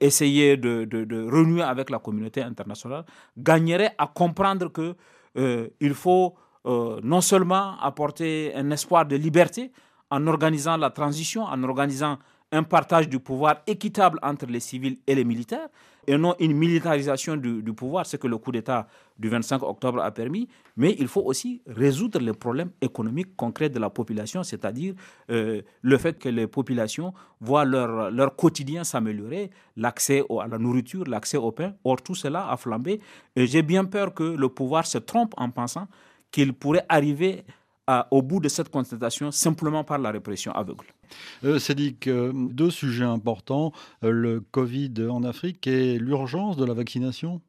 essayer de, renouer avec la communauté internationale, gagnerait à comprendre qu'il euh, faut non seulement apporter un espoir de liberté, en organisant la transition, en organisant un partage du pouvoir équitable entre les civils et les militaires, et non une militarisation du, pouvoir, ce que le coup d'État du 25 octobre a permis, mais il faut aussi résoudre les problèmes économiques concrets de la population, c'est-à-dire euh, le fait que les populations voient leur, leur quotidien s'améliorer, l'accès à la nourriture, l'accès au pain. Or, tout cela a flambé, et j'ai bien peur que le pouvoir se trompe en pensant qu'il pourrait arriver au bout de cette constatation simplement par la répression aveugle. Euh, dit que deux sujets importants, euh, le Covid en Afrique et l'urgence de la vaccination.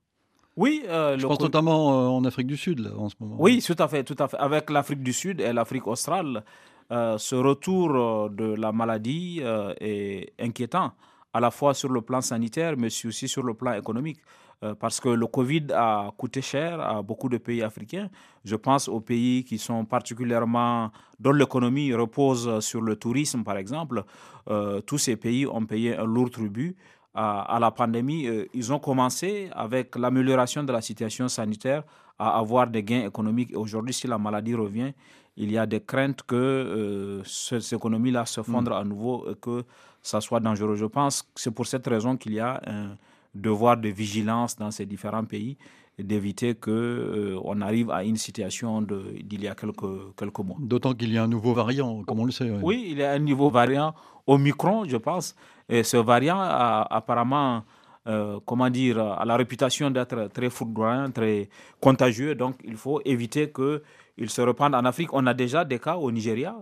Oui, euh, je pense notamment euh, en Afrique du Sud là, en ce moment. Oui, tout à fait, tout à fait. Avec l'Afrique du Sud et l'Afrique australe, ce retour de la maladie est inquiétant, à la fois sur le plan sanitaire, mais aussi sur le plan économique. Euh, parce que le Covid a coûté cher à beaucoup de pays africains. Je pense aux pays qui sont particulièrement, dont l'économie repose sur le tourisme, par exemple. Euh, tous ces pays ont payé un lourd tribut à, la pandémie. Euh, ils ont commencé avec l'amélioration de la situation sanitaire à avoir des gains économiques. Et aujourd'hui, si la maladie revient, il y a des craintes que cette économie-là se fondre à nouveau et que ça soit dangereux. Je pense que c'est pour cette raison qu'il y a un devoir de vigilance dans ces différents pays d'éviter qu'on euh, on arrive à une situation d'il y a quelques, quelques mois. D'autant qu'il y a un nouveau variant, comme on le sait. Oui, il y a un nouveau variant Omicron, je pense. Et ce variant a apparemment, euh, comment dire, a la réputation d'être très foudroyant, très contagieux. Donc, il faut éviter qu'il se répande en Afrique. On a déjà des cas au Nigeria.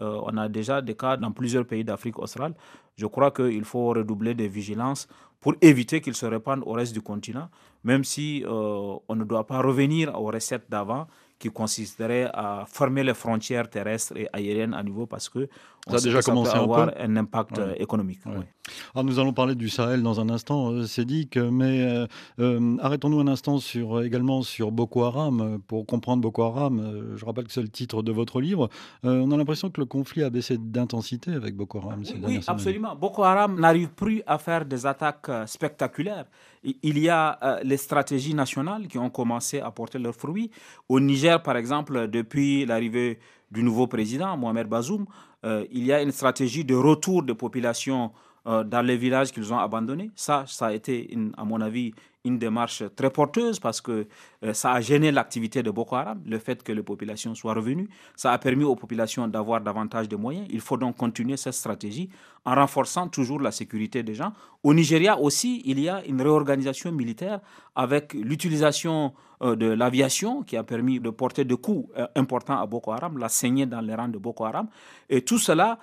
Euh, on a déjà des cas dans plusieurs pays d'Afrique australe. Je crois qu'il faut redoubler de vigilance pour éviter qu'il se répande au reste du continent, même si euh, on ne doit pas revenir aux recettes d'avant qui consisterait à fermer les frontières terrestres et aériennes à nouveau parce que ça a déjà commencé peut avoir un, impact euh, économique. Alors nous allons parler du Sahel dans un instant, euh, que, mais euh, arrêtons-nous un instant sur, également sur Boko Haram. Pour comprendre Boko Haram, je rappelle que c'est le titre de votre livre. on a l'impression que le conflit a baissé d'intensité avec Boko Haram. Oui, oui absolument. Boko Haram n'arrive plus à faire des attaques spectaculaires. Il y a les stratégies nationales qui ont commencé à porter leurs fruits. Au Niger, par exemple, depuis l'arrivée du nouveau président, Mohamed Bazoum, il y a une stratégie de retour de population euh, dans les villages qu'ils ont abandonnés. Ça, ça a été, à mon avis, une démarche très porteuse parce que euh, ça a gêné l'activité de Boko Haram, le fait que les populations soient revenues. Ça a permis aux populations d'avoir davantage de moyens. Il faut donc continuer cette stratégie en renforçant toujours la sécurité des gens. Au Nigeria aussi, il y a une réorganisation militaire avec l'utilisation euh, de l'aviation qui a permis de porter des coups importants à Boko Haram, la saignée dans les rangs de Boko Haram. Et tout cela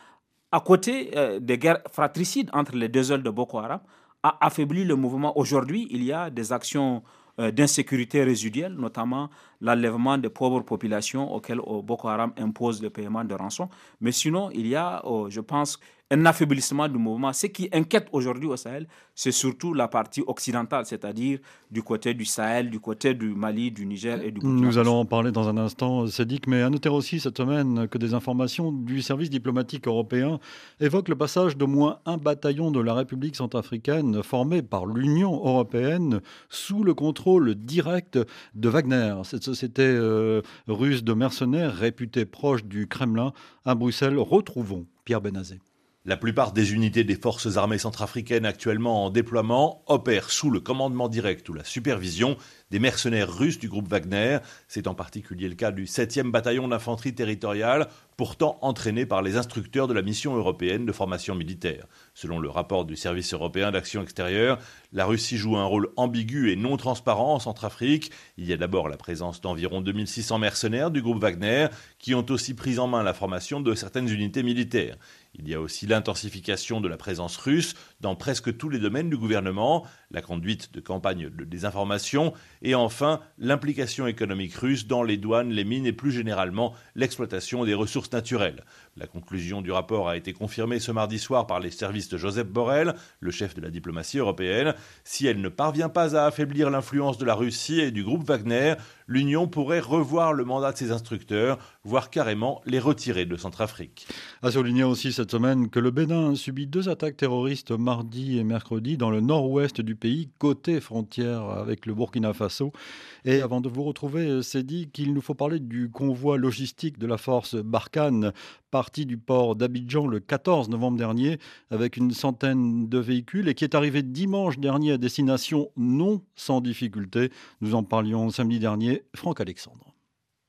à côté des guerres fratricides entre les deux ailes de Boko Haram, a affaibli le mouvement. Aujourd'hui, il y a des actions euh, d'insécurité résiduelle, notamment l'enlèvement des pauvres populations auxquelles euh, Boko Haram impose le paiement de rançon. Mais sinon, il y a, euh, je pense, un affaiblissement du mouvement. Ce qui inquiète aujourd'hui au Sahel, c'est surtout la partie occidentale, c'est-à-dire du côté du Sahel, du côté du Mali, du Niger et du Burkina Nous allons en parler dans un instant, Cédric, mais à noter aussi cette semaine que des informations du service diplomatique européen évoquent le passage d'au moins un bataillon de la République centrafricaine formé par l'Union européenne sous le contrôle direct de Wagner, cette société euh, russe de mercenaires réputée proche du Kremlin. À Bruxelles, retrouvons Pierre Benazé. La plupart des unités des forces armées centrafricaines actuellement en déploiement opèrent sous le commandement direct ou la supervision des mercenaires russes du groupe Wagner. C'est en particulier le cas du 7e bataillon d'infanterie territoriale, pourtant entraîné par les instructeurs de la mission européenne de formation militaire. Selon le rapport du service européen d'action extérieure, la Russie joue un rôle ambigu et non transparent en Centrafrique. Il y a d'abord la présence d'environ 2600 mercenaires du groupe Wagner qui ont aussi pris en main la formation de certaines unités militaires. Il y a aussi l'intensification de la présence russe dans presque tous les domaines du gouvernement, la conduite de campagnes de désinformation et enfin l'implication économique russe dans les douanes, les mines et plus généralement l'exploitation des ressources naturelles. La conclusion du rapport a été confirmée ce mardi soir par les services de Joseph Borrell, le chef de la diplomatie européenne. Si elle ne parvient pas à affaiblir l'influence de la Russie et du groupe Wagner, l'Union pourrait revoir le mandat de ses instructeurs, voire carrément les retirer de Centrafrique. A souligné aussi cette semaine que le Bénin a subi deux attaques terroristes mardi et mercredi dans le nord-ouest du pays, côté frontière avec le Burkina Faso. Et avant de vous retrouver, c'est dit qu'il nous faut parler du convoi logistique de la force Barkhane parti du port d'Abidjan le 14 novembre dernier avec une centaine de véhicules et qui est arrivé dimanche dernier à destination non sans difficulté. Nous en parlions samedi dernier. Franck Alexandre.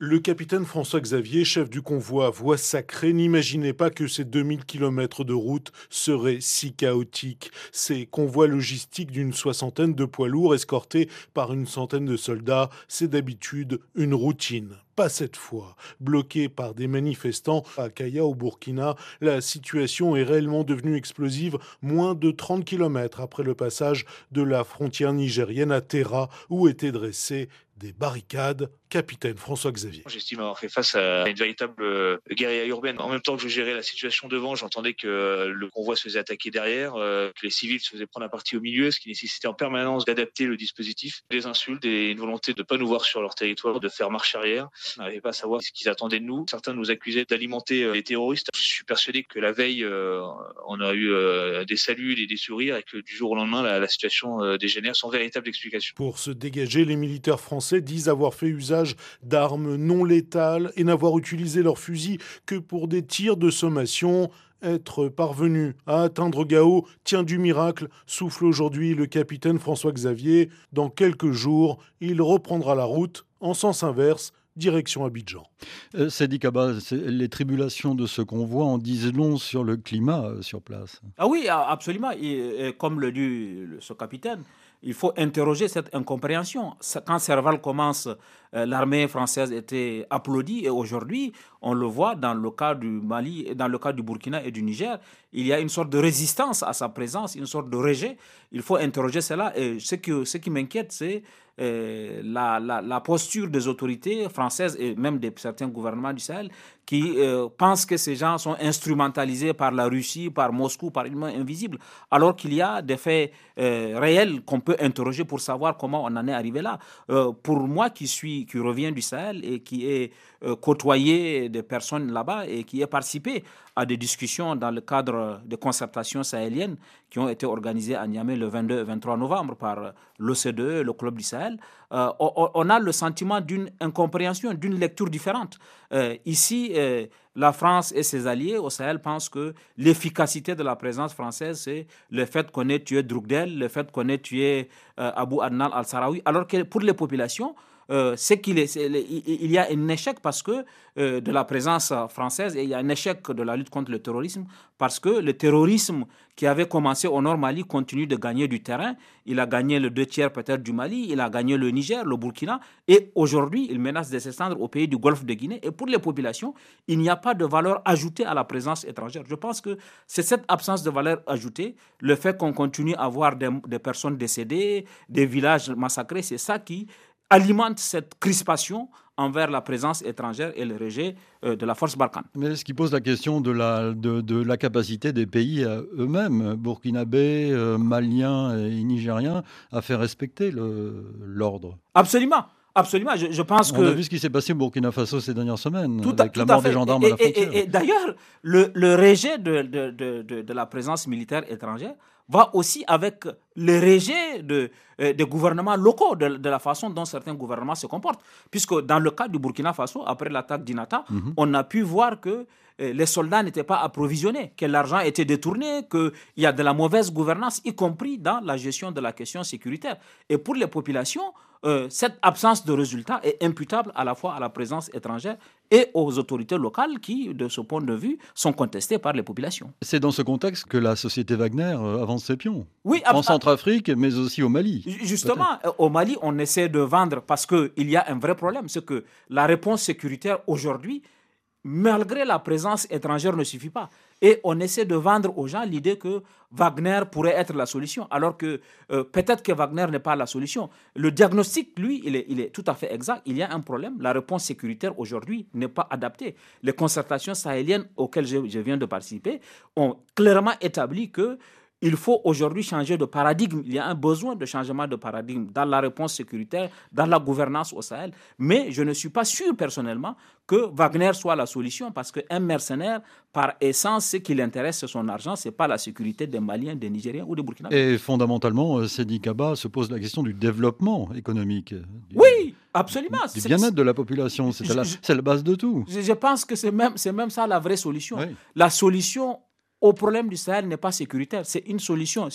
Le capitaine François Xavier, chef du convoi Voie Sacrée, n'imaginait pas que ces 2000 km de route seraient si chaotiques. Ces convois logistiques d'une soixantaine de poids lourds escortés par une centaine de soldats, c'est d'habitude une routine. Pas cette fois. Bloqué par des manifestants à Kaya au Burkina, la situation est réellement devenue explosive moins de 30 km après le passage de la frontière nigérienne à Terra où étaient dressés des barricades. Capitaine François Xavier. J'estime avoir fait face à une véritable euh, guérilla urbaine. En même temps que je gérais la situation devant, j'entendais que euh, le convoi se faisait attaquer derrière, euh, que les civils se faisaient prendre la partie au milieu, ce qui nécessitait en permanence d'adapter le dispositif. Des insultes et une volonté de ne pas nous voir sur leur territoire, de faire marche arrière. On n'arrivait pas à savoir ce qu'ils attendaient de nous. Certains nous accusaient d'alimenter les terroristes. Je suis persuadé que la veille, on a eu des saluts et des sourires et que du jour au lendemain, la, la situation dégénère sans véritable explication. Pour se dégager, les militaires français disent avoir fait usage d'armes non létales et n'avoir utilisé leurs fusils que pour des tirs de sommation. Être parvenu à atteindre Gao tient du miracle, souffle aujourd'hui le capitaine François Xavier. Dans quelques jours, il reprendra la route en sens inverse direction Abidjan. Euh, Sadi Kaba, les tribulations de ce convoi en disent long sur le climat euh, sur place. Ah oui, absolument. Et, comme le dit ce capitaine, il faut interroger cette incompréhension. Quand Serval commence, euh, l'armée française était applaudie et aujourd'hui, on le voit dans le cas du Mali, dans le cas du Burkina et du Niger, il y a une sorte de résistance à sa présence, une sorte de rejet. Il faut interroger cela. Et ce, que, ce qui m'inquiète, c'est euh, la, la, posture des autorités françaises et même de certains gouvernements du Sahel qui euh, pensent que ces gens sont instrumentalisés par la Russie, par Moscou, par une main invisible, alors qu'il y a des faits euh, réels qu'on peut interroger pour savoir comment on en est arrivé là. pour moi qui suis, qui revient du Sahel et qui est côtoyé des personnes là-bas et qui est participé à des discussions dans le cadre de concertations sahéliennes qui ont été organisées à Niamey le 22 et 23 novembre par l'OCDE, le Club du Sahel, euh, on a le sentiment d'une incompréhension, d'une lecture différente. Euh, ici, euh, la France et ses alliés au Sahel pensent que l'efficacité de la présence française, c'est le fait qu'on ait tué Drugdel, le fait qu'on ait tué Abu Adnal al-Sarawi, alors que pour les populations, euh, c'est qu'il il y a un échec parce que euh, de la présence française et il y a un échec de la lutte contre le terrorisme parce que le terrorisme qui avait commencé au Nord Mali continue de gagner du terrain. Il a gagné le deux tiers peut-être du Mali, il a gagné le Niger, le Burkina et aujourd'hui il menace de s'étendre au pays du Golfe de Guinée. Et pour les populations, il n'y a pas de valeur ajoutée à la présence étrangère. Je pense que c'est cette absence de valeur ajoutée, le fait qu'on continue à voir des, des personnes décédées, des villages massacrés, c'est ça qui alimente cette crispation envers la présence étrangère et le rejet euh, de la force Barkhane. Mais ce qui pose la question de la, de, la capacité des pays eux-mêmes, burkinabés, euh, maliens et nigériens, à faire respecter l'ordre. Absolument. Absolument, je, pense que... On a vu ce qui s'est passé au Burkina Faso ces dernières semaines, tout avec la mort des gendarmes à la frontière. Et, d'ailleurs, le, le, rejet de, de, de, de, la présence militaire étrangère va aussi avec le rejet de, euh, des gouvernements locaux, de, la façon dont certains gouvernements se comportent. Puisque dans le cas du Burkina Faso, après l'attaque d'Inata, mhm. on a pu voir que euh, les soldats n'étaient pas approvisionnés, que l'argent était détourné, qu'il y a de la mauvaise gouvernance, y compris dans la gestion de la question sécuritaire. Et pour les populations, euh, cette absence de résultats est imputable à la fois à la présence étrangère et aux autorités locales qui, de ce point de vue, sont contestées par les populations. C'est dans ce contexte que la société Wagner euh, avance ses pions. Oui, en Centrafrique, mais aussi au Mali. Justement, au Mali, on essaie de vendre parce qu'il y a un vrai problème, c'est que la réponse sécuritaire aujourd'hui, malgré la présence étrangère, ne suffit pas. Et on essaie de vendre aux gens l'idée que Wagner pourrait être la solution, alors que euh, peut-être que Wagner n'est pas la solution. Le diagnostic, lui, il est, tout à fait exact. Il y a un problème. La réponse sécuritaire aujourd'hui n'est pas adaptée. Les concertations sahéliennes auxquelles je viens de participer ont clairement établi que il faut aujourd'hui changer de paradigme. Il y a un besoin de changement de paradigme dans la réponse sécuritaire, dans la gouvernance au Sahel. Mais je ne suis pas sûr personnellement que Wagner soit la solution parce qu'un mercenaire, par essence, ce qui l'intéresse, c'est son argent, ce n'est pas la sécurité des Maliens, des Nigériens ou des Burkinabés. Et fondamentalement, euh, Sedi Kaba se pose la question du développement économique. oui, absolument. Du bien-être de la population, c'est la, base de tout. Je, pense que c'est même, même ça la vraie solution. La solution au problème du Sahel n'est pas sécuritaire. C'est une solution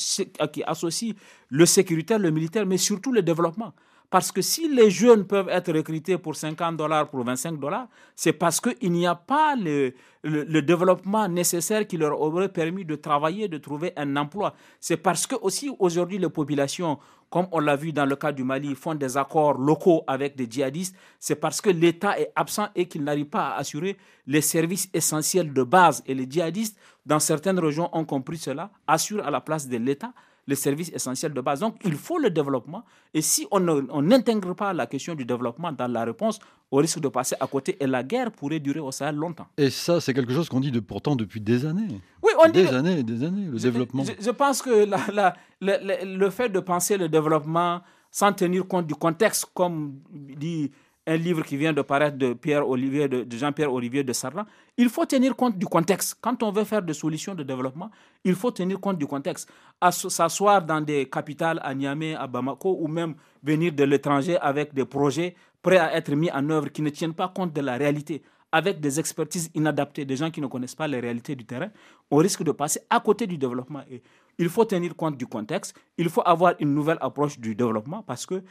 qui associe le sécuritaire, le militaire, mais surtout le développement. Parce que si les jeunes peuvent être recrutés pour 50 dollars, pour 25 dollars, c'est parce qu'il n'y a pas le, le, développement nécessaire qui leur aurait permis de travailler, de trouver un emploi. C'est parce que aussi aujourd'hui les populations, comme on l'a vu dans le cas du Mali, font des accords locaux avec des djihadistes. C'est parce que l'État est absent et qu'il n'arrive pas à assurer les services essentiels de base. Et les djihadistes, dans certaines régions, ont compris cela, assurent à la place de l'État les services essentiels de base. Donc, il faut le développement. Et si on n'intègre pas la question du développement dans la réponse, on risque de passer à côté. Et la guerre pourrait durer au Sahel longtemps. Et ça, c'est quelque chose qu'on dit de, pourtant depuis des années. Oui, on dit. Des années, des années, le développement. Je, pense que la, le fait de penser le développement sans tenir compte du contexte, comme dit un livre qui vient de paraître de, Pierre Olivier, de, Jean-Pierre Olivier de Sarlan, il faut tenir compte du contexte. Quand on veut faire des solutions de développement, il faut tenir compte du contexte. S'asseoir dans des capitales à Niamey, à Bamako, ou même venir de l'étranger avec des projets prêts à être mis en œuvre qui ne tiennent pas compte de la réalité, avec des expertises inadaptées, des gens qui ne connaissent pas les réalités du terrain, on risque de passer à côté du développement. Et il faut tenir compte du contexte, il faut avoir une nouvelle approche du développement parce que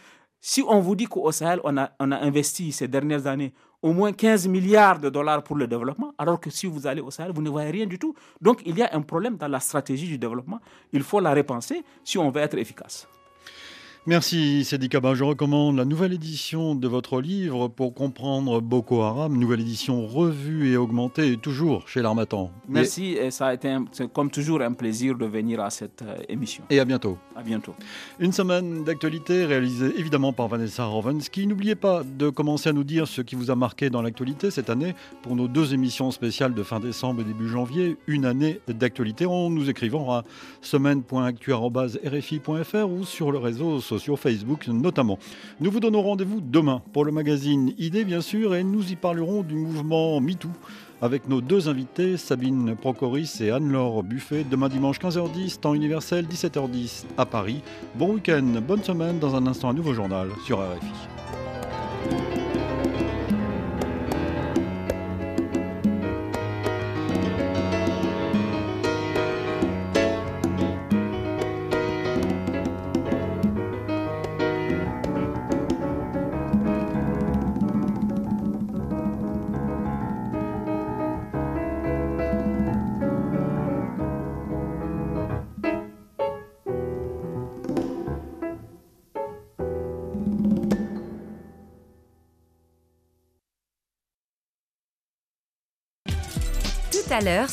si on vous dit qu'au Sahel, on a, investi ces dernières années au moins 15 milliards de dollars pour le développement, alors que si vous allez au Sahel, vous ne voyez rien du tout. Donc il y a un problème dans la stratégie du développement. Il faut la repenser si on veut être efficace. Merci Cédric Kaba. Je recommande la nouvelle édition de votre livre pour comprendre Boko Haram, nouvelle édition revue et augmentée, toujours chez l'Armatan. Merci et ça a été comme toujours un plaisir de venir à cette euh, émission. Et à bientôt. À bientôt. Une semaine d'actualité réalisée évidemment par Vanessa Rovensky. N'oubliez pas de commencer à nous dire ce qui vous a marqué dans l'actualité cette année pour nos deux émissions spéciales de fin décembre et début janvier. Une année d'actualité en nous écrivant à semaine.actu.rfi.fr ou sur le réseau social sur Facebook notamment. Nous vous donnons rendez-vous demain pour le magazine Idée bien sûr et nous y parlerons du mouvement MeToo avec nos deux invités, Sabine Procoris et Anne-Laure Buffet, demain dimanche 15h10, temps universel 17h10 à Paris. Bon week-end, bonne semaine, dans un instant un nouveau journal sur RFI. L'heure